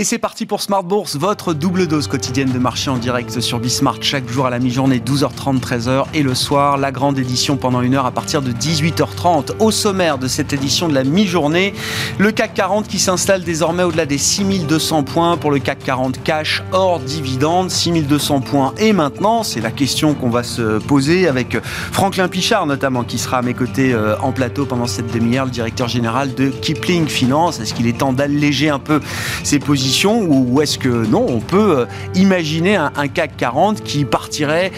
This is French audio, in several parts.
Et c'est parti pour Smart Bourse, votre double dose quotidienne de marché en direct sur Bismart chaque jour à la mi-journée, 12h30, 13h et le soir, la grande édition pendant une heure à partir de 18h30. Au sommaire de cette édition de la mi-journée, le CAC 40 qui s'installe désormais au-delà des 6200 points pour le CAC 40 cash hors dividende, 6200 points. Et maintenant, c'est la question qu'on va se poser avec Franklin Pichard notamment qui sera à mes côtés euh, en plateau pendant cette demi-heure, le directeur général de Kipling Finance. Est-ce qu'il est temps d'alléger un peu ses positions ou est-ce que non, on peut euh, imaginer un, CAC 40 qui partirait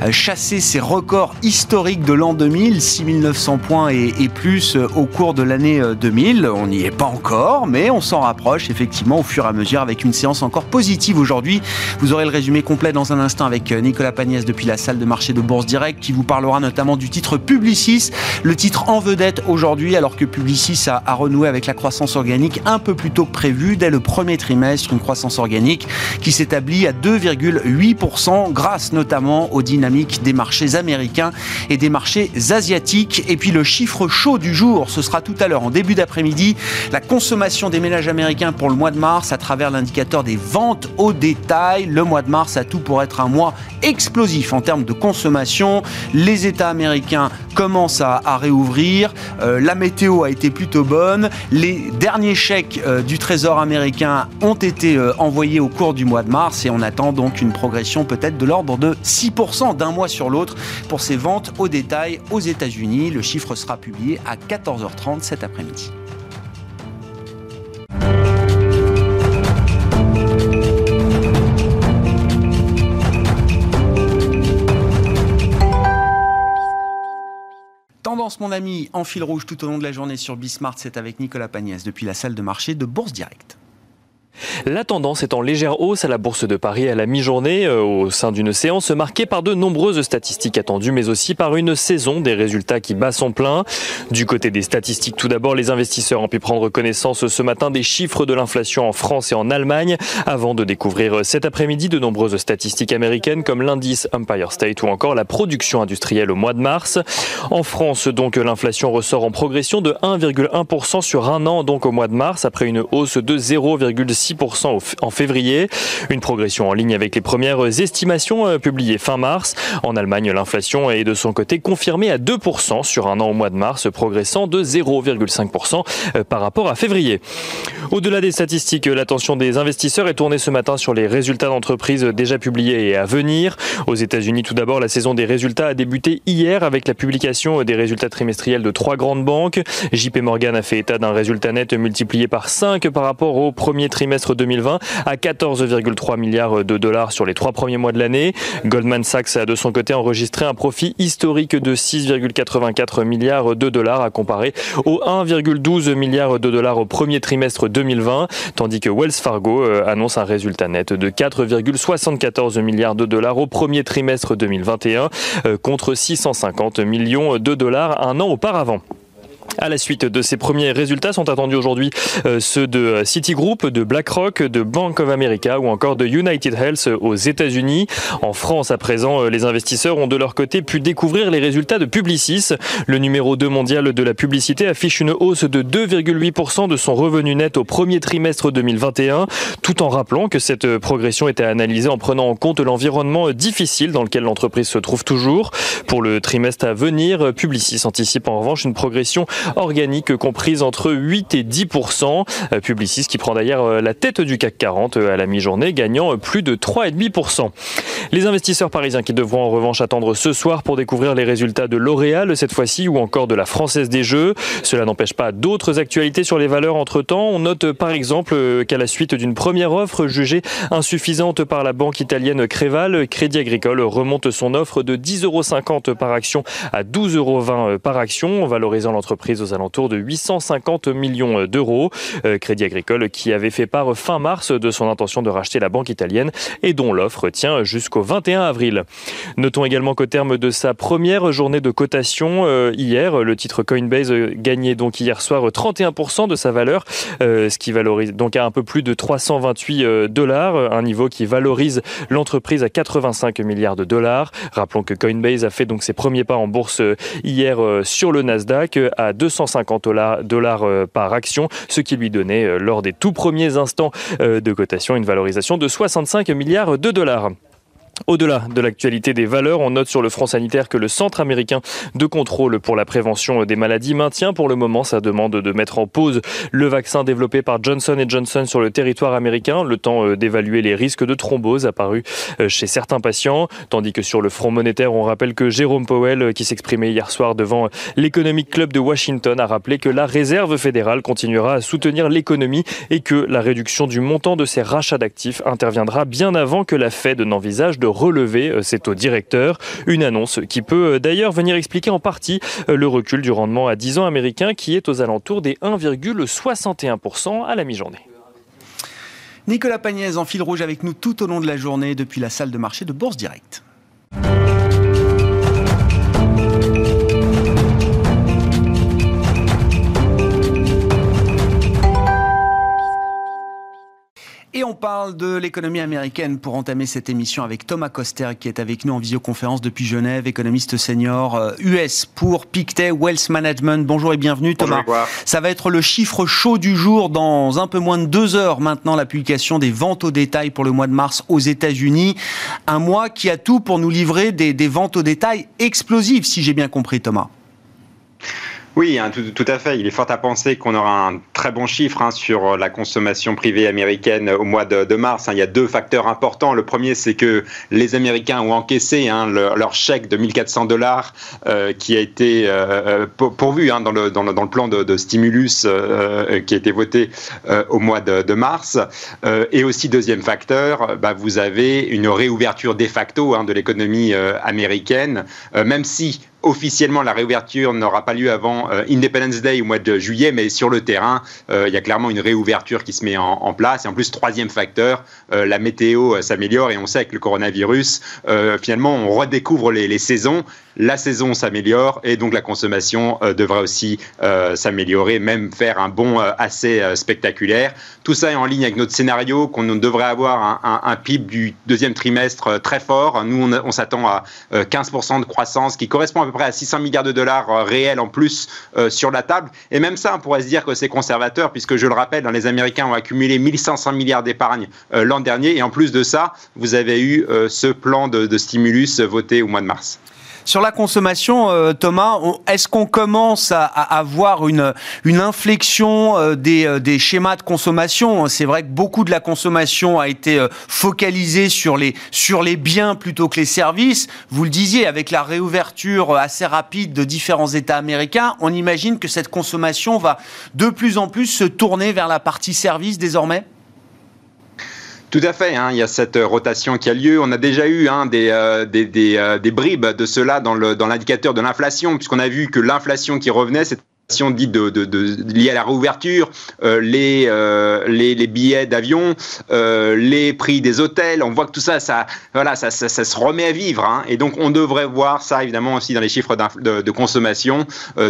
euh, chasser ses records historiques de l'an 2000, 6900 points et, plus euh, au cours de l'année 2000 On n'y est pas encore, mais on s'en rapproche effectivement au fur et à mesure avec une séance encore positive aujourd'hui. Vous aurez le résumé complet dans un instant avec Nicolas Pagnès depuis la salle de marché de Bourse Direct qui vous parlera notamment du titre Publicis, le titre en vedette aujourd'hui alors que Publicis a, a renoué avec la croissance organique un peu plus tôt que prévu dès le premier trimestre trimestre, une croissance organique qui s'établit à 2,8% grâce notamment aux dynamiques des marchés américains et des marchés asiatiques. Et puis le chiffre chaud du jour, ce sera tout à l'heure en début d'après-midi, la consommation des ménages américains pour le mois de mars à travers l'indicateur des ventes au détail. Le mois de mars a tout pour être un mois explosif en termes de consommation. Les États américains commencent à, réouvrir. Euh, la météo a été plutôt bonne. Les derniers chèques euh, du Trésor américain ont été euh, envoyés au cours du mois de mars et on attend donc une progression peut-être de l'ordre de 6% d'un mois sur l'autre pour ces ventes au détail aux États-Unis. Le chiffre sera publié à 14h30 cet après-midi. Tendance, mon ami, en fil rouge tout au long de la journée sur Bismart, c'est avec Nicolas Pagnès depuis la salle de marché de Bourse Direct. La tendance est en légère hausse à la Bourse de Paris à la mi-journée euh, au sein d'une séance marquée par de nombreuses statistiques attendues mais aussi par une saison des résultats qui bat son plein. Du côté des statistiques, tout d'abord, les investisseurs ont pu prendre connaissance ce matin des chiffres de l'inflation en France et en Allemagne avant de découvrir cet après-midi de nombreuses statistiques américaines comme l'indice Empire State ou encore la production industrielle au mois de mars. En France, donc, l'inflation ressort en progression de 1,1% sur un an donc au mois de mars après une hausse de 0,6 en février. Une progression en ligne avec les premières estimations euh, publiées fin mars. En Allemagne, l'inflation est de son côté confirmée à 2% sur un an au mois de mars, progressant de 0,5% euh, par rapport à février. Au-delà des statistiques, l'attention des investisseurs est tournée ce matin sur les résultats d'entreprises déjà publiés et à venir. Aux États-Unis, tout d'abord, la saison des résultats a débuté hier avec la publication des résultats trimestriels de trois grandes banques. JP Morgan a fait état d'un résultat net multiplié par 5 par rapport au premier trimestre 2020 à 14,3 milliards de dollars sur les trois premiers mois de l'année. Goldman Sachs a de son côté enregistré un profit historique de 6,84 milliards de dollars à comparer aux 1,12 milliards de dollars au premier trimestre 2020, tandis que Wells Fargo euh, annonce un résultat net de 4,74 milliards de dollars au premier trimestre 2021 euh, contre 650 millions de dollars un an auparavant. À la suite de ces premiers résultats sont attendus aujourd'hui euh, ceux de Citigroup, de BlackRock, de Bank of America ou encore de United Health aux États-Unis. En France, à présent, euh, les investisseurs ont de leur côté pu découvrir les résultats de Publicis. Le numéro 2 mondial de la publicité affiche une hausse de 2,8% de son revenu net au premier trimestre 2021, tout en rappelant que cette progression était analysée en prenant en compte l'environnement difficile dans lequel l'entreprise se trouve toujours. Pour le trimestre à venir, Publicis anticipe en revanche une progression organique comprise entre 8 et 10% euh, Publicis qui prend d'ailleurs euh, la tête du CAC 40 euh, à la mi-journée, gagnant plus de 3,5% Les investisseurs parisiens qui devront en revanche attendre ce soir pour découvrir les résultats de L'Oréal cette fois-ci ou encore de la Française des Jeux. Cela n'empêche pas d'autres actualités sur les valeurs entre-temps. On note par exemple qu'à la suite d'une première offre jugée insuffisante par la banque italienne Créval, Crédit Agricole remonte son offre de 10,50 euros par action à 12,20 euros par action, valorisant l'entreprise aux alentours de 850 millions d'euros. Euh, Crédit Agricole qui avait fait part fin mars de son intention de racheter la banque italienne et dont l'offre tient jusqu'au 21 avril. Notons également qu'au terme de sa première journée de cotation euh, hier, le titre Coinbase gagnait donc hier soir 31% de sa valeur, euh, ce qui valorise donc à un peu plus de 328 dollars, un niveau qui valorise l'entreprise à 85 milliards de dollars. Rappelons que Coinbase a fait donc ses premiers pas en bourse hier sur le Nasdaq à 250 dollars par action, ce qui lui donnait lors des tout premiers instants de cotation une valorisation de 65 milliards de dollars. Au-delà de l'actualité des valeurs, on note sur le front sanitaire que le Centre américain de contrôle pour la prévention des maladies maintient pour le moment sa demande de mettre en pause le vaccin développé par Johnson Johnson sur le territoire américain, le temps euh, d'évaluer les risques de thrombose apparus euh, chez certains patients. Tandis que sur le front monétaire, on rappelle que Jérôme Powell, euh, qui s'exprimait hier soir devant l'Economic Club de Washington, a rappelé que la réserve fédérale continuera à soutenir l'économie et que la réduction du montant de ses rachats d'actifs interviendra bien avant que la Fed n'envisage de relever ses taux directeurs. Une annonce qui peut euh, d'ailleurs venir expliquer en partie euh, le recul du rendement à 10 ans américain qui est aux alentours des 1,61% à la mi-journée. Nicolas Pagnès en fil rouge avec nous tout au long de la journée depuis la salle de marché de Bourse Direct. Et on parle de l'économie américaine pour entamer cette émission avec Thomas Coster qui est avec nous en visioconférence depuis Genève, économiste senior US euh, pour Pictet Wealth Management. Bonjour et bienvenue Thomas. Ça va être le chiffre chaud du jour dans un peu moins de deux heures maintenant la publication des ventes au détail pour le mois de mars aux États-Unis. Un mois qui a tout pour nous livrer des, des ventes au détail explosives si j'ai bien compris Thomas. Oui, hein, tout, à fait. Il est fort à penser qu'on aura un très bon chiffre hein, sur la consommation privée américaine au mois de, mars. Hein. Il y a deux facteurs importants. Le premier, c'est que les Américains ont encaissé leur chèque de 1400 dollars euh, qui a été euh, euh, pourvu dans le, dans, le, plan de, stimulus qui a été voté au mois de, mars. et aussi, deuxième facteur, bah, vous avez une réouverture de facto de l'économie américaine, même si officiellement, la réouverture n'aura pas lieu avant euh, Independence Day au mois de juillet, mais sur le terrain, euh, il y a clairement une réouverture qui se met en, place. Et en plus, troisième facteur, euh, la météo s'améliore et on sait que le coronavirus, finalement, on redécouvre les, saisons la saison s'améliore et donc la consommation devrait aussi s'améliorer, même faire un bond assez spectaculaire. Tout ça est en ligne avec notre scénario qu'on devrait avoir un, PIB du deuxième trimestre très fort. Nous, on, s'attend à 15% de croissance qui correspond à peu près à 600 milliards de dollars réels en plus sur la table. Et même ça, on pourrait se dire que c'est conservateur puisque je le rappelle, les Américains ont accumulé 1500 milliards d'épargne l'an dernier et en plus de ça, vous avez eu ce plan de stimulus voté au mois de mars. Sur la consommation, euh, Thomas, est-ce qu'on commence à, avoir une, une inflexion euh, des, euh, des, schémas de consommation? C'est vrai que beaucoup de la consommation a été focalisée sur les, sur les biens plutôt que les services. Vous le disiez, avec la réouverture assez rapide de différents États américains, on imagine que cette consommation va de plus en plus se tourner vers la partie service désormais? Tout à fait, hein, il y a cette rotation qui a lieu. On a déjà eu hein, des, euh, euh, des, bribes de cela dans l'indicateur de l'inflation, puisqu'on a vu que l'inflation qui revenait, c'était dite de, de, de, à la réouverture, euh, les, euh, les, billets d'avion, euh, les prix des hôtels. On voit que tout ça, ça, voilà, ça, se remet à vivre. Hein. Et donc, on devrait voir ça, évidemment, aussi dans les chiffres de, consommation,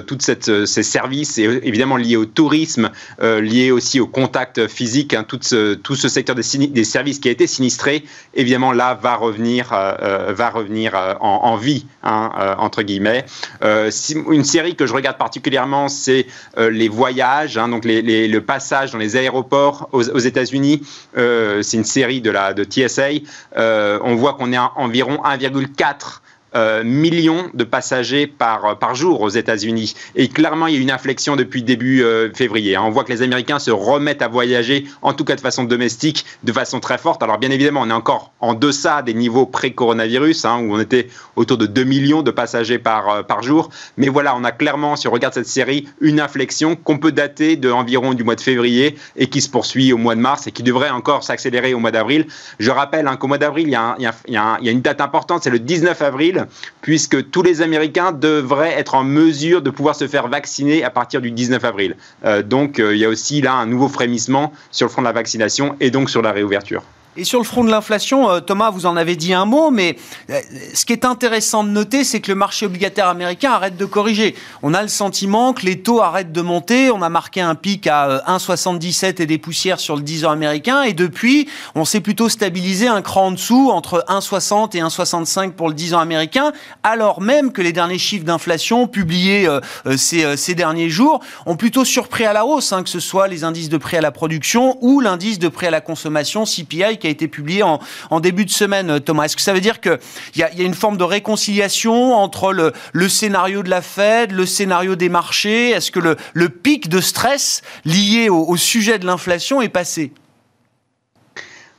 toutes cette, ces services, évidemment liés au tourisme, liés aussi au contact physique, hein, tout, ce, tout ce secteur des, services qui a été sinistré, évidemment, là, va revenir, va revenir en, en vie, hein, entre guillemets. une série que je regarde particulièrement, c'est euh, les voyages, hein, donc le passage dans les aéroports aux, États-Unis. Euh, c'est une série de la de TSA. Euh, on voit qu'on est à environ 1,4 euh, millions de passagers par, par jour aux États-Unis. Et clairement, il y a une inflexion depuis début euh, février. Hein. On voit que les Américains se remettent à voyager, en tout cas de façon domestique, de façon très forte. Alors bien évidemment, on est encore en deçà des niveaux pré-coronavirus, hein, où on était autour de 2 millions de passagers par, euh, par jour. Mais voilà, on a clairement, si on regarde cette série, une inflexion qu'on peut dater de environ du mois de février et qui se poursuit au mois de mars et qui devrait encore s'accélérer au mois d'avril. Je rappelle hein, qu'au mois d'avril, il, il, il y a une date importante, c'est le 19 avril puisque tous les Américains devraient être en mesure de pouvoir se faire vacciner à partir du 19 avril. Euh, donc euh, il y a aussi là un nouveau frémissement sur le front de la vaccination et donc sur la réouverture. Et sur le front de l'inflation, euh, Thomas, vous en avez dit un mot, mais euh, ce qui est intéressant de noter, c'est que le marché obligataire américain arrête de corriger. On a le sentiment que les taux arrêtent de monter. On a marqué un pic à 1,77 euh, et des poussières sur le 10 ans américain. Et depuis, on s'est plutôt stabilisé un cran en dessous, entre 1,60 et 1,65 pour le 10 ans américain, alors même que les derniers chiffres d'inflation publiés ces, derniers jours ont plutôt surpris à la hausse, hein, que ce soit les indices de prix à la production ou l'indice de prix à la consommation, CPI, qui a été publié en, début de semaine, Thomas. Est-ce que ça veut dire qu'il y, a, une forme de réconciliation entre le, scénario de la Fed, le scénario des marchés? Est-ce que le, pic de stress lié au sujet de l'inflation est passé?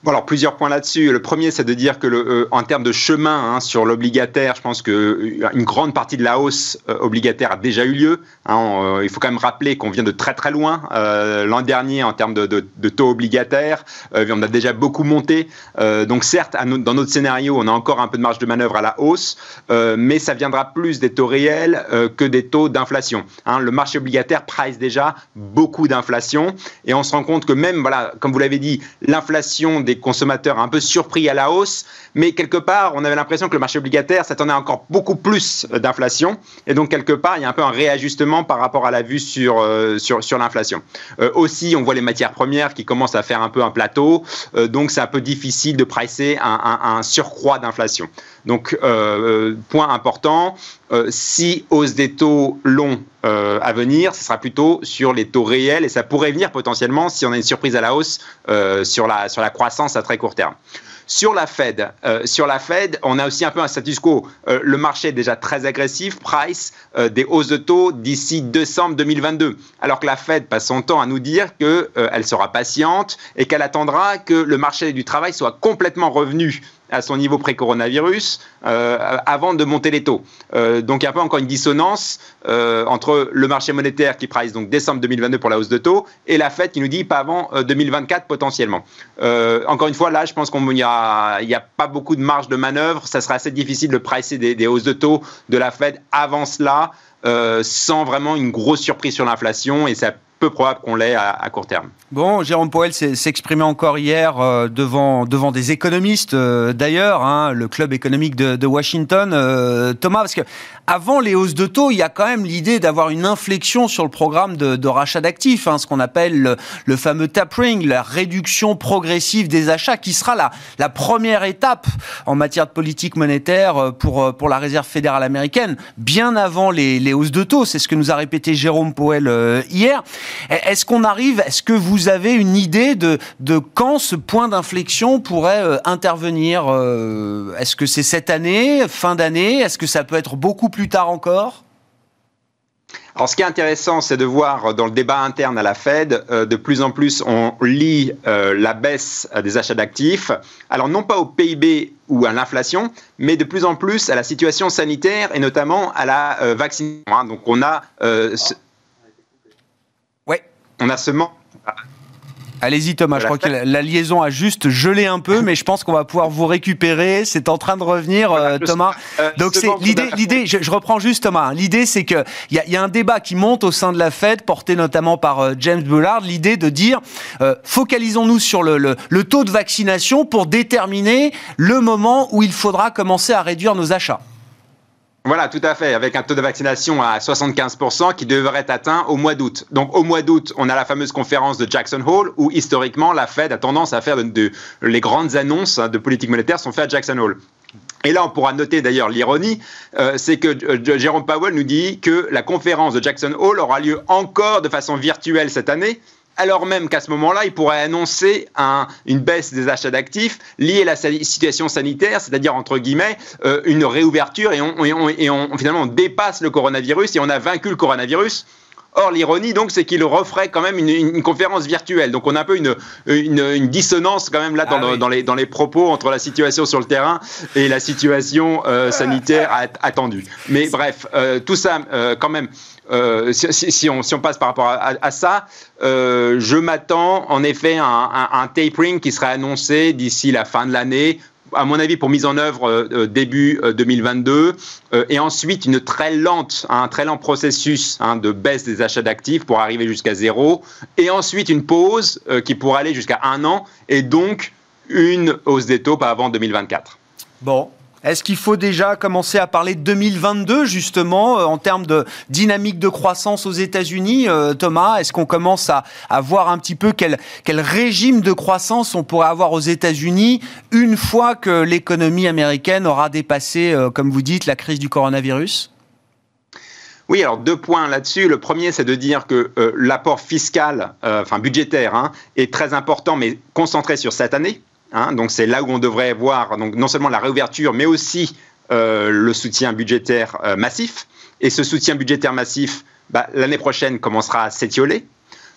Bon, alors plusieurs points là-dessus. Le premier, c'est de dire que, euh, en termes de chemin hein, sur l'obligataire, je pense que euh, une grande partie de la hausse euh, obligataire a déjà eu lieu. Hein, il faut quand même rappeler qu'on vient de très très loin. L'an dernier, en termes de, taux obligataires, on a déjà beaucoup monté. donc certes, dans notre scénario, on a encore un peu de marge de manœuvre à la hausse, mais ça viendra plus des taux réels que des taux d'inflation. Hein, le marché obligataire price déjà beaucoup d'inflation, et on se rend compte que même, voilà, comme vous l'avez dit, l'inflation des consommateurs un peu surpris à la hausse, mais quelque part, on avait l'impression que le marché obligataire s'attendait encore beaucoup plus d'inflation, et donc quelque part, il y a un peu un réajustement par rapport à la vue sur, euh, sur, l'inflation. Euh, aussi, on voit les matières premières qui commencent à faire un peu un plateau, euh, donc c'est un peu difficile de pricer un, surcroît d'inflation. Donc, point important, si hausse des taux longs à venir, ce sera plutôt sur les taux réels et ça pourrait venir potentiellement si on a une surprise à la hausse sur, la, sur la croissance à très court terme. Sur la Fed, euh, sur la Fed, on a aussi un peu un status quo. Euh, le marché est déjà très agressif, price euh, des hausses de taux d'ici décembre 2022, alors que la Fed passe son temps à nous dire qu'elle sera patiente et qu'elle attendra que le marché du travail soit complètement revenu à son niveau pré-coronavirus euh, avant de monter les taux. Euh, donc il y a un peu encore une dissonance euh, entre le marché monétaire qui price donc décembre 2022 pour la hausse de taux et la Fed qui nous dit pas avant 2024 potentiellement. encore une fois, là, je pense qu'il n'y a, pas beaucoup de marge de manœuvre. Ça sera assez difficile de pricer des, des hausses de taux de la Fed avant cela. sans vraiment une grosse surprise sur l'inflation et ça peu probable qu'on l'ait à, court terme. Bon, Jérôme Powell s'exprimait encore hier euh, devant, devant des économistes, euh, d'ailleurs, hein, le club économique de, Washington. Euh, Thomas, parce que avant les hausses de taux, il y a quand même l'idée d'avoir une inflexion sur le programme de, rachat d'actifs, hein, ce qu'on appelle le, fameux tapering, la réduction progressive des achats, qui sera la, la première étape en matière de politique monétaire pour, pour la Réserve fédérale américaine, bien avant les, les hausses de taux. C'est ce que nous a répété Jérôme Powell hier. Est-ce qu'on arrive, est-ce que vous avez une idée de, quand ce point d'inflexion pourrait euh, intervenir euh, Est-ce que c'est cette année, fin d'année Est-ce que ça peut être beaucoup plus tard encore? Alors, ce qui est intéressant, c'est de voir dans le débat interne à la Fed, euh, de plus en plus, on lit la baisse des achats d'actifs. Alors, non pas au PIB ou à l'inflation, mais de plus en plus à la situation sanitaire et notamment à la vaccination. Hein. Donc, on a on a ce manque. Allez-y Thomas, je crois que la, liaison a juste gelé un peu, mais je pense qu'on va pouvoir vous récupérer. C'est en train de revenir, euh, Thomas. Euh, Donc c'est l'idée, l'idée. Je, reprends juste Thomas. Hein. L'idée, c'est que il y, a un débat qui monte au sein de la Fed, porté notamment par euh, James Bullard. L'idée de dire, focalisons-nous sur le, le taux de vaccination pour déterminer le moment où il faudra commencer à réduire nos achats. Voilà, tout à fait, avec un taux de vaccination à 75% qui devrait être atteint au mois d'août. Donc au mois d'août, on a la fameuse conférence de Jackson Hole où historiquement la Fed a tendance à faire de, les grandes annonces de politique monétaire sont faites à Jackson Hole. Et là, on pourra noter d'ailleurs l'ironie, euh, c'est que euh, Jérôme Powell nous dit que la conférence de Jackson Hole aura lieu encore de façon virtuelle cette année, alors même qu'à ce moment-là, il pourrait annoncer une baisse des achats d'actifs liée à la situation sanitaire, c'est-à-dire entre guillemets euh, une réouverture et, on, finalement dépasse le coronavirus et on a vaincu le coronavirus. Or, l'ironie, donc, c'est qu'il referait quand même une, conférence virtuelle. Donc, on a un peu une, dissonance quand même là dans, ah dans, les, propos entre la situation sur le terrain et la situation euh, sanitaire attendue. Mais bref, euh, tout ça, quand même, euh, si, on, passe par rapport à, ça, euh, je m'attends en effet à un, tapering qui serait annoncé d'ici la fin de l'année, à mon avis, pour mise en œuvre euh, début 2022, et ensuite une très lente, un très lent processus hein, de baisse des achats d'actifs pour arriver jusqu'à zéro, et ensuite une pause qui pourrait aller jusqu'à un an, et donc une hausse des taux pas avant 2024. Bon, est-ce qu'il faut déjà commencer à parler de 2022 justement euh, en termes de dynamique de croissance aux États-Unis, euh, Thomas? Est-ce qu'on commence à, voir un petit peu quel, régime de croissance on pourrait avoir aux États-Unis une fois que l'économie américaine aura dépassé, euh, comme vous dites, la crise du coronavirus? Oui, alors deux points là-dessus. Le premier, c'est de dire que l'apport fiscal, enfin budgétaire, hein, est très important, mais concentré sur cette année. Hein, donc c'est là où on devrait voir donc, non seulement la réouverture, mais aussi euh, le soutien budgétaire euh, massif. Et ce soutien budgétaire massif, bah, l'année prochaine, commencera à s'étioler.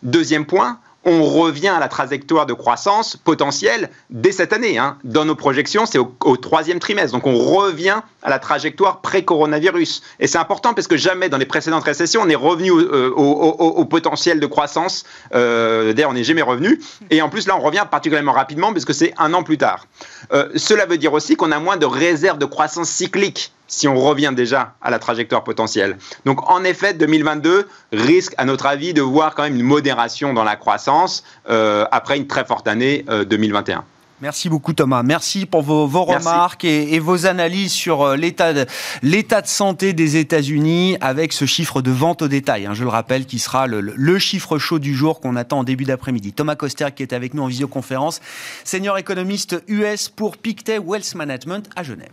Deuxième point, on revient à la trajectoire de croissance potentielle dès cette année. Hein. Dans nos projections, c'est au, troisième trimestre. Donc on revient à la trajectoire pré-coronavirus. Et c'est important parce que jamais dans les précédentes récessions, on est revenu au, euh, potentiel de croissance. Euh, D'ailleurs, on n'est jamais revenu. Et en plus, là, on revient particulièrement rapidement parce que c'est un an plus tard. Euh, cela veut dire aussi qu'on a moins de réserves de croissance cyclique si on revient déjà à la trajectoire potentielle. Donc en effet, 2022 risque, à notre avis, de voir quand même une modération dans la croissance euh, après une très forte année 2021. Euh, Merci beaucoup Thomas. Merci pour vos, remarques et, vos analyses sur euh, l'état de, de, santé des États-Unis avec ce chiffre de vente au détail. Hein, je le rappelle, qui sera le, le chiffre chaud du jour qu'on attend en début d'après-midi. Thomas Coster qui est avec nous en visioconférence, senior économiste US pour Pictet Wealth Management à Genève.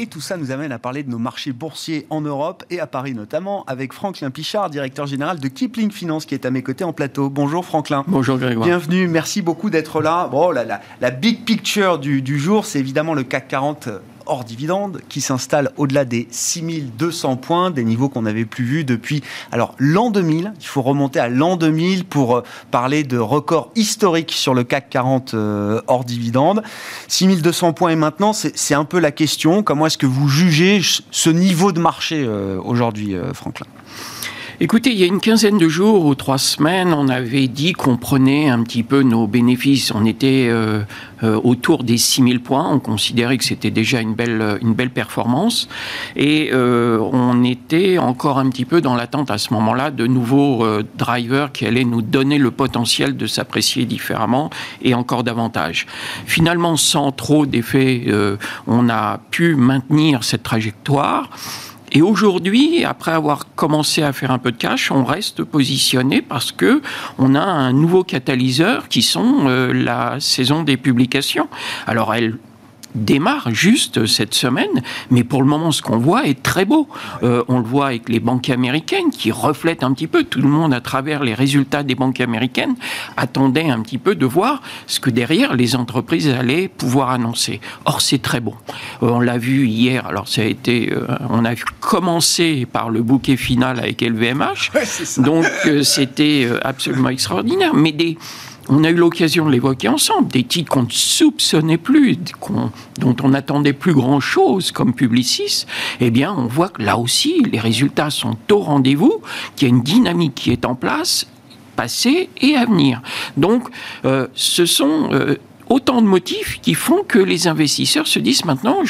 Et tout ça nous amène à parler de nos marchés boursiers en Europe et à Paris notamment, avec Franklin Pichard, directeur général de Kipling Finance, qui est à mes côtés en plateau. Bonjour Franklin. Bonjour Grégoire. Bienvenue, merci beaucoup d'être là. Bon, la, la, la big picture du, du jour, c'est évidemment le CAC 40 hors dividende qui s'installe au-delà des 6200 points, des niveaux qu'on n'avait plus vus depuis alors l'an 2000. Il faut remonter à l'an 2000 pour euh, parler de records historiques sur le CAC 40 euh, hors dividende. 6200 points et maintenant, c'est un peu la question. Comment est-ce que vous jugez ce niveau de marché euh, aujourd'hui, Franklin? Écoutez, il y a une quinzaine de jours ou trois semaines, on avait dit qu'on prenait un petit peu nos bénéfices. On était euh, euh, autour des 6000 points. On considérait que c'était déjà une belle, une belle performance. Et euh, on était encore un petit peu dans l'attente à ce moment-là de nouveaux drivers qui allaient nous donner le potentiel de s'apprécier différemment et encore davantage. Finalement, sans trop d'effet, on a pu maintenir cette trajectoire. Et aujourd'hui, après avoir commencé à faire un peu de cash, on reste positionné parce que on a un nouveau catalyseur qui sont euh, la saison des publications. Alors elle démarre juste cette semaine, mais pour le moment, ce qu'on voit est très beau. Euh, on le voit avec les banques américaines qui reflètent un petit peu, tout le monde à travers les résultats des banques américaines attendait un petit peu de voir ce que derrière les entreprises allaient pouvoir annoncer. Or, c'est très bon. Euh, on l'a vu hier, alors ça a été, euh, on a commencé par le bouquet final avec LVMH, donc c'était absolument extraordinaire, mais des on a eu l'occasion de l'évoquer ensemble, des titres qu'on ne soupçonnait plus, dont on n'attendait plus grand-chose comme Publicis, eh bien, on voit que là aussi, les résultats sont au rendez-vous, qu'il y a une dynamique qui est en place, passé et à venir. Donc, euh, ce sont euh, autant de motifs qui font que les investisseurs se disent maintenant,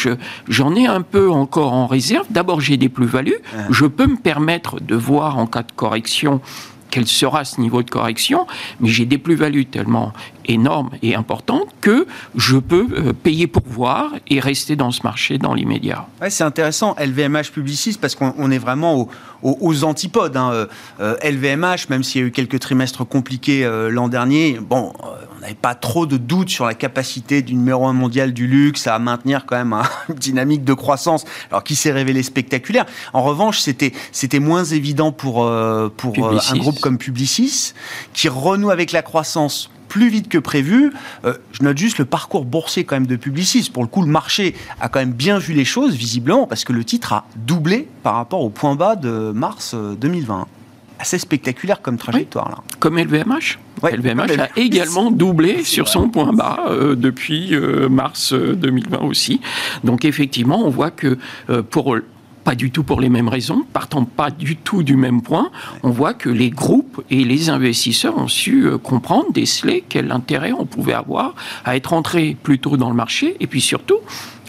j'en ai un peu encore en réserve. D'abord, j'ai des plus-values. Je peux me permettre de voir en cas de correction quel sera ce niveau de correction, mais j'ai des plus-values tellement énormes et importantes que je peux euh, payer pour voir et rester dans ce marché dans l'immédiat. Ouais, c'est intéressant, LVMH publiciste, parce qu'on est vraiment aux, antipodes. Hein. LVMH, euh, même s'il y a eu quelques trimestres compliqués euh, l'an dernier, bon, on n'avait pas trop de doutes sur la capacité du numéro un mondial du luxe à maintenir quand même une dynamique de croissance, alors qui s'est révélé spectaculaire. En revanche, c'était c'était moins évident pour pour un groupe comme Publicis, qui renoue avec la croissance plus vite que prévu. Euh, je note juste le parcours boursier quand même de Publicis. Pour le coup, le marché a quand même bien vu les choses, visiblement, parce que le titre a doublé par rapport au point bas de mars 2020. Euh, Assez spectaculaire comme trajectoire, là. Comme LVMH LVMH a également doublé sur son point bas euh, depuis mars 2020 aussi. Donc effectivement, on voit que pour pas du tout pour les mêmes raisons, partant pas du tout du même point, on voit que les groupes et les investisseurs ont su euh, comprendre, déceler quel intérêt on pouvait avoir à être entré plus tôt dans le marché, et puis surtout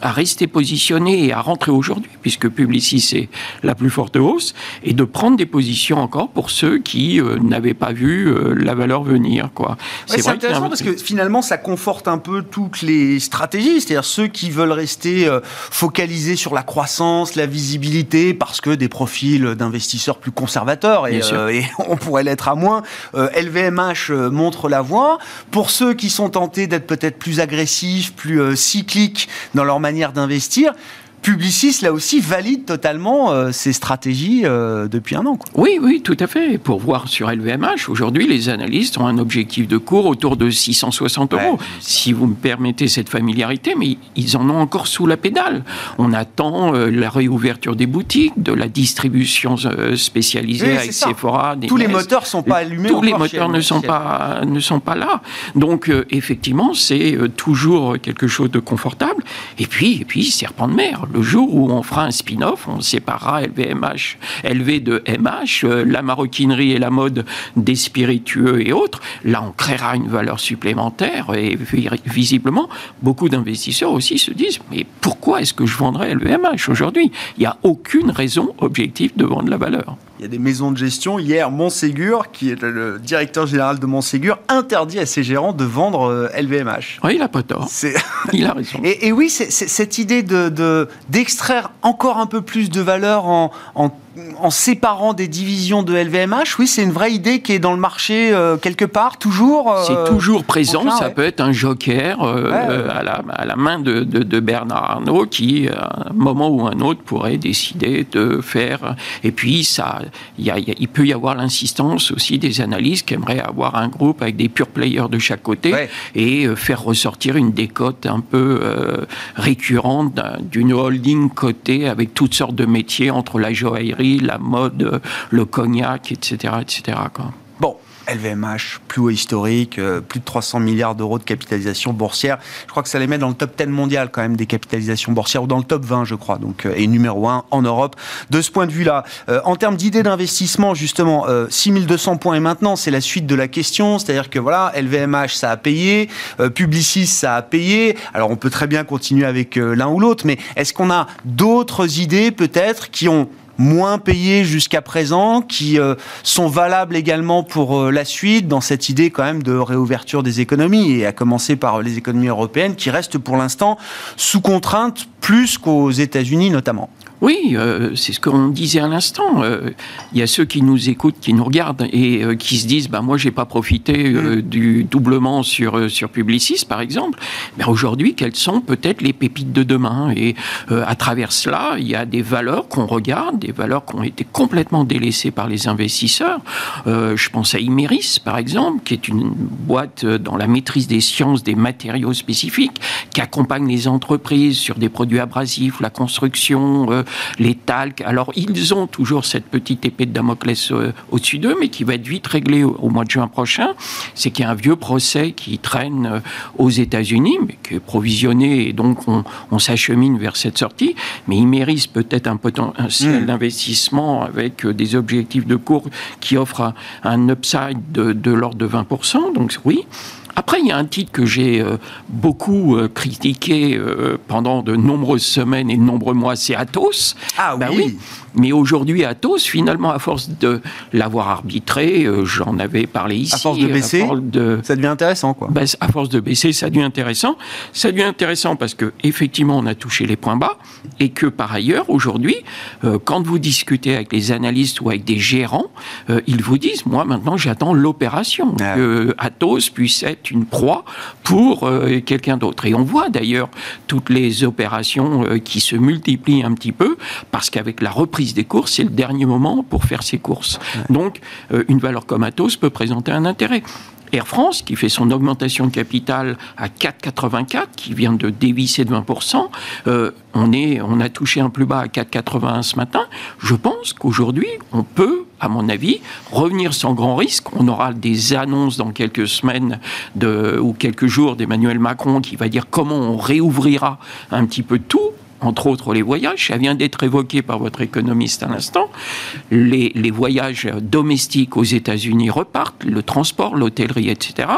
à rester positionné et à rentrer aujourd'hui, puisque Publicis est la plus forte hausse, et de prendre des positions encore pour ceux qui euh, n'avaient pas vu euh, la valeur venir. Quoi. c'est intéressant parce que finalement, ça conforte un peu toutes les stratégies, c'est-à-dire ceux qui veulent rester euh, focalisés sur la croissance, la visibilité, parce que des profils d'investisseurs plus conservateurs, et, et on pourrait l'être à moins. LVMH montre la voie. Pour ceux qui sont tentés d'être peut-être plus agressifs, plus cycliques dans leur manière d'investir, Publicis, là aussi, valide totalement euh, ses stratégies euh, depuis un an. Oui, oui, tout à fait. Pour voir sur LVMH, aujourd'hui, les analystes ont un objectif de cours autour de 660 euros. Si vous me permettez cette familiarité, mais ils en ont encore sous la pédale. On attend euh, la réouverture des boutiques, de la distribution spécialisée avec Sephora. Tous les moteurs ne sont pas allumés. Tous les moteurs ne sont, pas, ne sont pas là. Donc, effectivement, c'est toujours quelque chose de confortable. Et puis, et puis serpent de mer le jour où on fera un spin-off, on séparera LVMH, LV de MH, euh, la maroquinerie et la mode des spiritueux et autres. Là, on créera une valeur supplémentaire et visiblement, beaucoup d'investisseurs aussi se disent mais pourquoi est-ce que je vendrais LVMH aujourd'hui? Il n'y a aucune raison objective de vendre la valeur il y a des maisons de gestion. Hier, Montségur, qui est le directeur général de Montségur, interdit à ses gérants de vendre LVMH. Euh, oui, il n'a pas tort. Il a raison. Et, oui, c'est cette idée d'extraire de, encore un peu plus de valeur en, en en séparant des divisions de LVMH, oui, c'est une vraie idée qui est dans le marché euh, quelque part, toujours. Euh, c'est toujours présent. ça peut être un joker euh, à, la, main de, Bernard Arnault qui, à un moment ou un autre, pourrait décider de faire. Et puis, ça, il peut y avoir l'insistance aussi des analystes qui aimeraient avoir un groupe avec des pure players de chaque côté et faire ressortir une décote un peu récurrente d'une holding cotée avec toutes sortes de métiers entre la joaillerie la mode, le cognac, etc. etc. Bon, LVMH, plus haut historique, euh, plus de 300 milliards d'euros de capitalisation boursière. Je crois que ça les met dans le top 10 mondial quand même des capitalisations boursières, ou dans le top 20 je crois, donc, euh, et numéro 1 en Europe. De ce point de vue-là, euh, en termes d'idées d'investissement, justement, 6200 points et maintenant, c'est la suite de la question, c'est-à-dire que voilà, LVMH ça a payé, Publicis ça a payé, alors on peut très bien continuer avec l'un ou l'autre, mais est-ce qu'on a d'autres idées peut-être qui ont moins payés jusqu'à présent, qui euh, sont valables également pour euh, la suite, dans cette idée quand même de réouverture des économies, et à commencer par les économies européennes, qui restent pour l'instant sous contrainte plus qu'aux États-Unis notamment. Oui, euh, c'est ce qu'on disait à l'instant. Euh, il y a ceux qui nous écoutent, qui nous regardent et euh, qui se disent bah, Moi, j'ai pas profité mm. du doublement sur, sur Publicis, par exemple. Mais aujourd'hui, quelles sont peut-être les pépites de demain? Et à travers cela, il y a des valeurs qu'on regarde, des valeurs qui ont été complètement délaissées par les investisseurs. je pense à Imeris, par exemple, qui est une boîte dans la maîtrise des sciences des matériaux spécifiques, qui accompagne les entreprises sur des produits abrasifs, la construction les talcs. Alors, ils ont toujours cette petite épée de Damoclès euh, au-dessus d'eux, mais qui va être vite réglée au, mois de juin prochain. C'est qu'il y a un vieux procès qui traîne euh, aux États-Unis, mais qui est provisionné, et donc on, s'achemine vers cette sortie. Mais il mérite peut-être un potentiel mmh. d'investissement avec euh, des objectifs de cours qui offrent un, upside de, de l'ordre de 20%. Donc, oui. Après, il y a un titre que j'ai euh, beaucoup euh, critiqué euh, pendant de nombreuses semaines et de nombreux mois, c'est Athos. Ah ben oui. Mais aujourd'hui, Athos, finalement, à force de l'avoir arbitré, euh, j'en avais parlé ici. À force de baisser, ça devient intéressant, quoi. Ben, à force de baisser, ça devient intéressant. Ça devient intéressant parce que effectivement, on a touché les points bas et que par ailleurs, aujourd'hui, euh, quand vous discutez avec les analystes ou avec des gérants, euh, ils vous disent, moi, maintenant, j'attends l'opération, ah. que Athos puisse être une proie pour quelqu'un d'autre. Et on voit d'ailleurs toutes les opérations qui se multiplient un petit peu parce qu'avec la reprise des courses, c'est le dernier moment pour faire ses courses. Donc, euh, une valeur comme Atos peut présenter un intérêt. Air France, qui fait son augmentation de capital à 4,84, qui vient de dévisser de 20%, euh, on, est, on a touché un plus bas à 4,81 ce matin. Je pense qu'aujourd'hui, on peut, à mon avis, revenir sans grand risque. On aura des annonces dans quelques semaines de, ou quelques jours d'Emmanuel Macron qui va dire comment on réouvrira un petit peu tout entre autres les voyages. Ça vient d'être évoqué par votre économiste à l'instant. Les, voyages domestiques aux États-Unis repartent, le transport, l'hôtellerie, etc.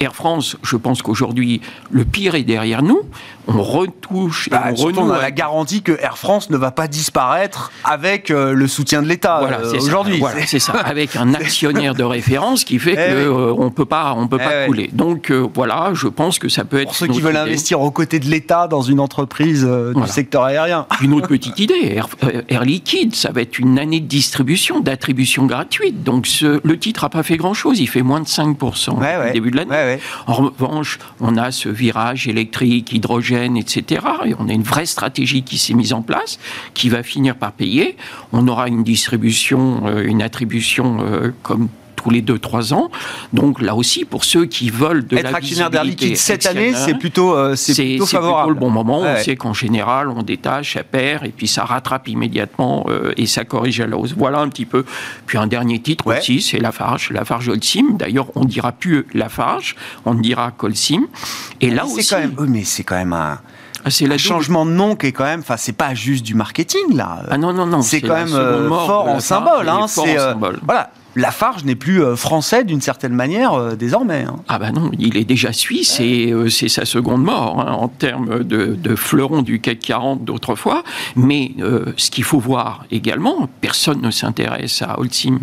Air France, je pense qu'aujourd'hui, le pire est derrière nous. On retouche et bah, on renoue. a la garantie que Air France ne va pas disparaître avec euh, le soutien de l'État voilà, euh, aujourd'hui. Voilà, c'est ça. Avec un actionnaire de référence qui fait eh qu'on euh, on peut pas, on peut pas eh couler. Donc voilà, je pense que ça peut être. Pour ceux qui veulent investir aux côtés de l'État dans une entreprise du secteur aérien. Une autre petite idée, Air, Liquide, ça va être une année de distribution, d'attribution gratuite. Donc ce, le titre n'a pas fait grand-chose, il fait moins de 5% au début de l'année. En revanche, on a ce virage électrique, hydrogène, etc. Et on a une vraie stratégie qui s'est mise en place, qui va finir par payer. On aura une distribution, euh, une attribution euh, comme tous les 2-3 ans. Donc là aussi, pour ceux qui veulent de Être actionnaire d'Air Liquide cette année, c'est plutôt, euh, c'est plutôt favorable. le bon moment. On sait qu'en général, on détache, ça perd, et puis ça rattrape immédiatement euh, et ça corrige à la hausse. Voilà un petit peu. Puis un dernier titre aussi, c'est Lafarge, Lafarge Holcim. D'ailleurs, on ne dira plus Lafarge, on dira Colsim. Et là aussi... Quand même, mais c'est quand même un... Ah, c'est le changement de nom qui est quand même, enfin, c'est pas juste du marketing là. Ah non non non. C'est quand même euh, fort en symbole. Hein, c'est voilà. Lafarge n'est plus euh, français d'une certaine manière euh, désormais. Hein. Ah ben non, il est déjà suisse et euh, c'est sa seconde mort hein, en termes de, de, fleuron du CAC 40 d'autrefois. Mais ce qu'il faut voir également, personne ne s'intéresse à Holcim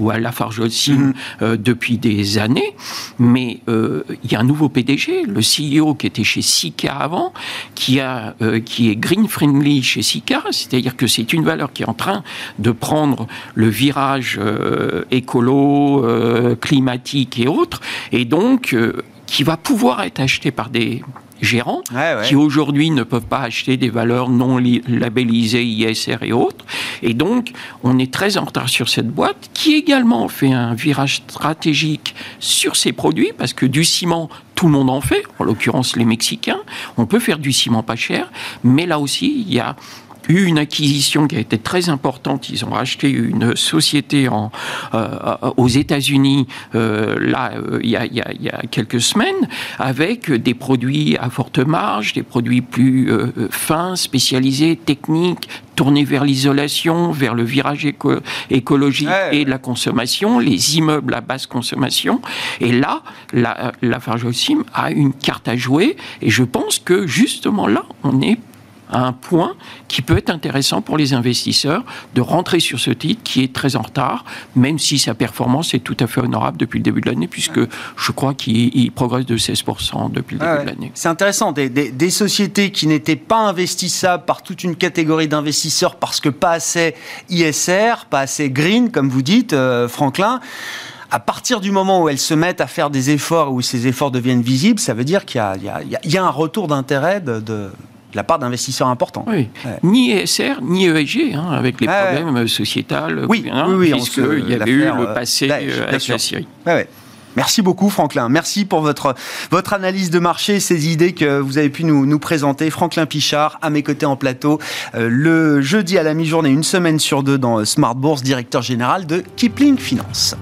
ou à Lafarge Holcim mm-hmm. depuis des années, mais il y a un nouveau PDG, le CEO qui était chez Sika avant, qui, a, qui est green friendly chez Sika, c'est-à-dire que c'est une valeur qui est en train de prendre le virage écolo, euh, climatique et autres, et donc euh, qui va pouvoir être acheté par des gérants qui aujourd'hui ne peuvent pas acheter des valeurs non labellisées ISR et autres. Et donc, on est très en retard sur cette boîte qui également fait un virage stratégique sur ses produits parce que du ciment, tout le monde en fait, en l'occurrence les Mexicains. On peut faire du ciment pas cher, mais là aussi, il y a eu une acquisition qui a été très importante. Ils ont racheté une société en, euh, aux États-Unis euh, là euh, il, y a, il, y a, quelques semaines avec des produits à forte marge, des produits plus fins, spécialisés, techniques, tournés vers l'isolation, vers le virage écologique et de la consommation, les immeubles à basse consommation. Et là, la, la Fargeosim a une carte à jouer. Et je pense que justement là, on est un point qui peut être intéressant pour les investisseurs de rentrer sur ce titre qui est très en retard, même si sa performance est tout à fait honorable depuis le début de l'année, puisque je crois qu'il progresse de 16% depuis le début de l'année. C'est intéressant, des, sociétés qui n'étaient pas investissables par toute une catégorie d'investisseurs parce que pas assez ISR, pas assez green, comme vous dites, euh, Franklin à partir du moment où elles se mettent à faire des efforts, où ces efforts deviennent visibles, ça veut dire qu'il y, a un retour d'intérêt de, de la part d'investisseurs importants. Oui. Ni ESR, ni ESG, hein, avec les problèmes sociétals. Oui, oui, oui, puisqu'il y avait eu le passé euh, avec la Syrie. Merci beaucoup Franklin. Merci pour votre, votre analyse de marché, ces idées que vous avez pu nous, nous présenter. Franklin Pichard, à mes côtés en plateau, euh, le jeudi à la mi-journée, une semaine sur deux dans Smart Bourse, directeur général de Kipling Finance.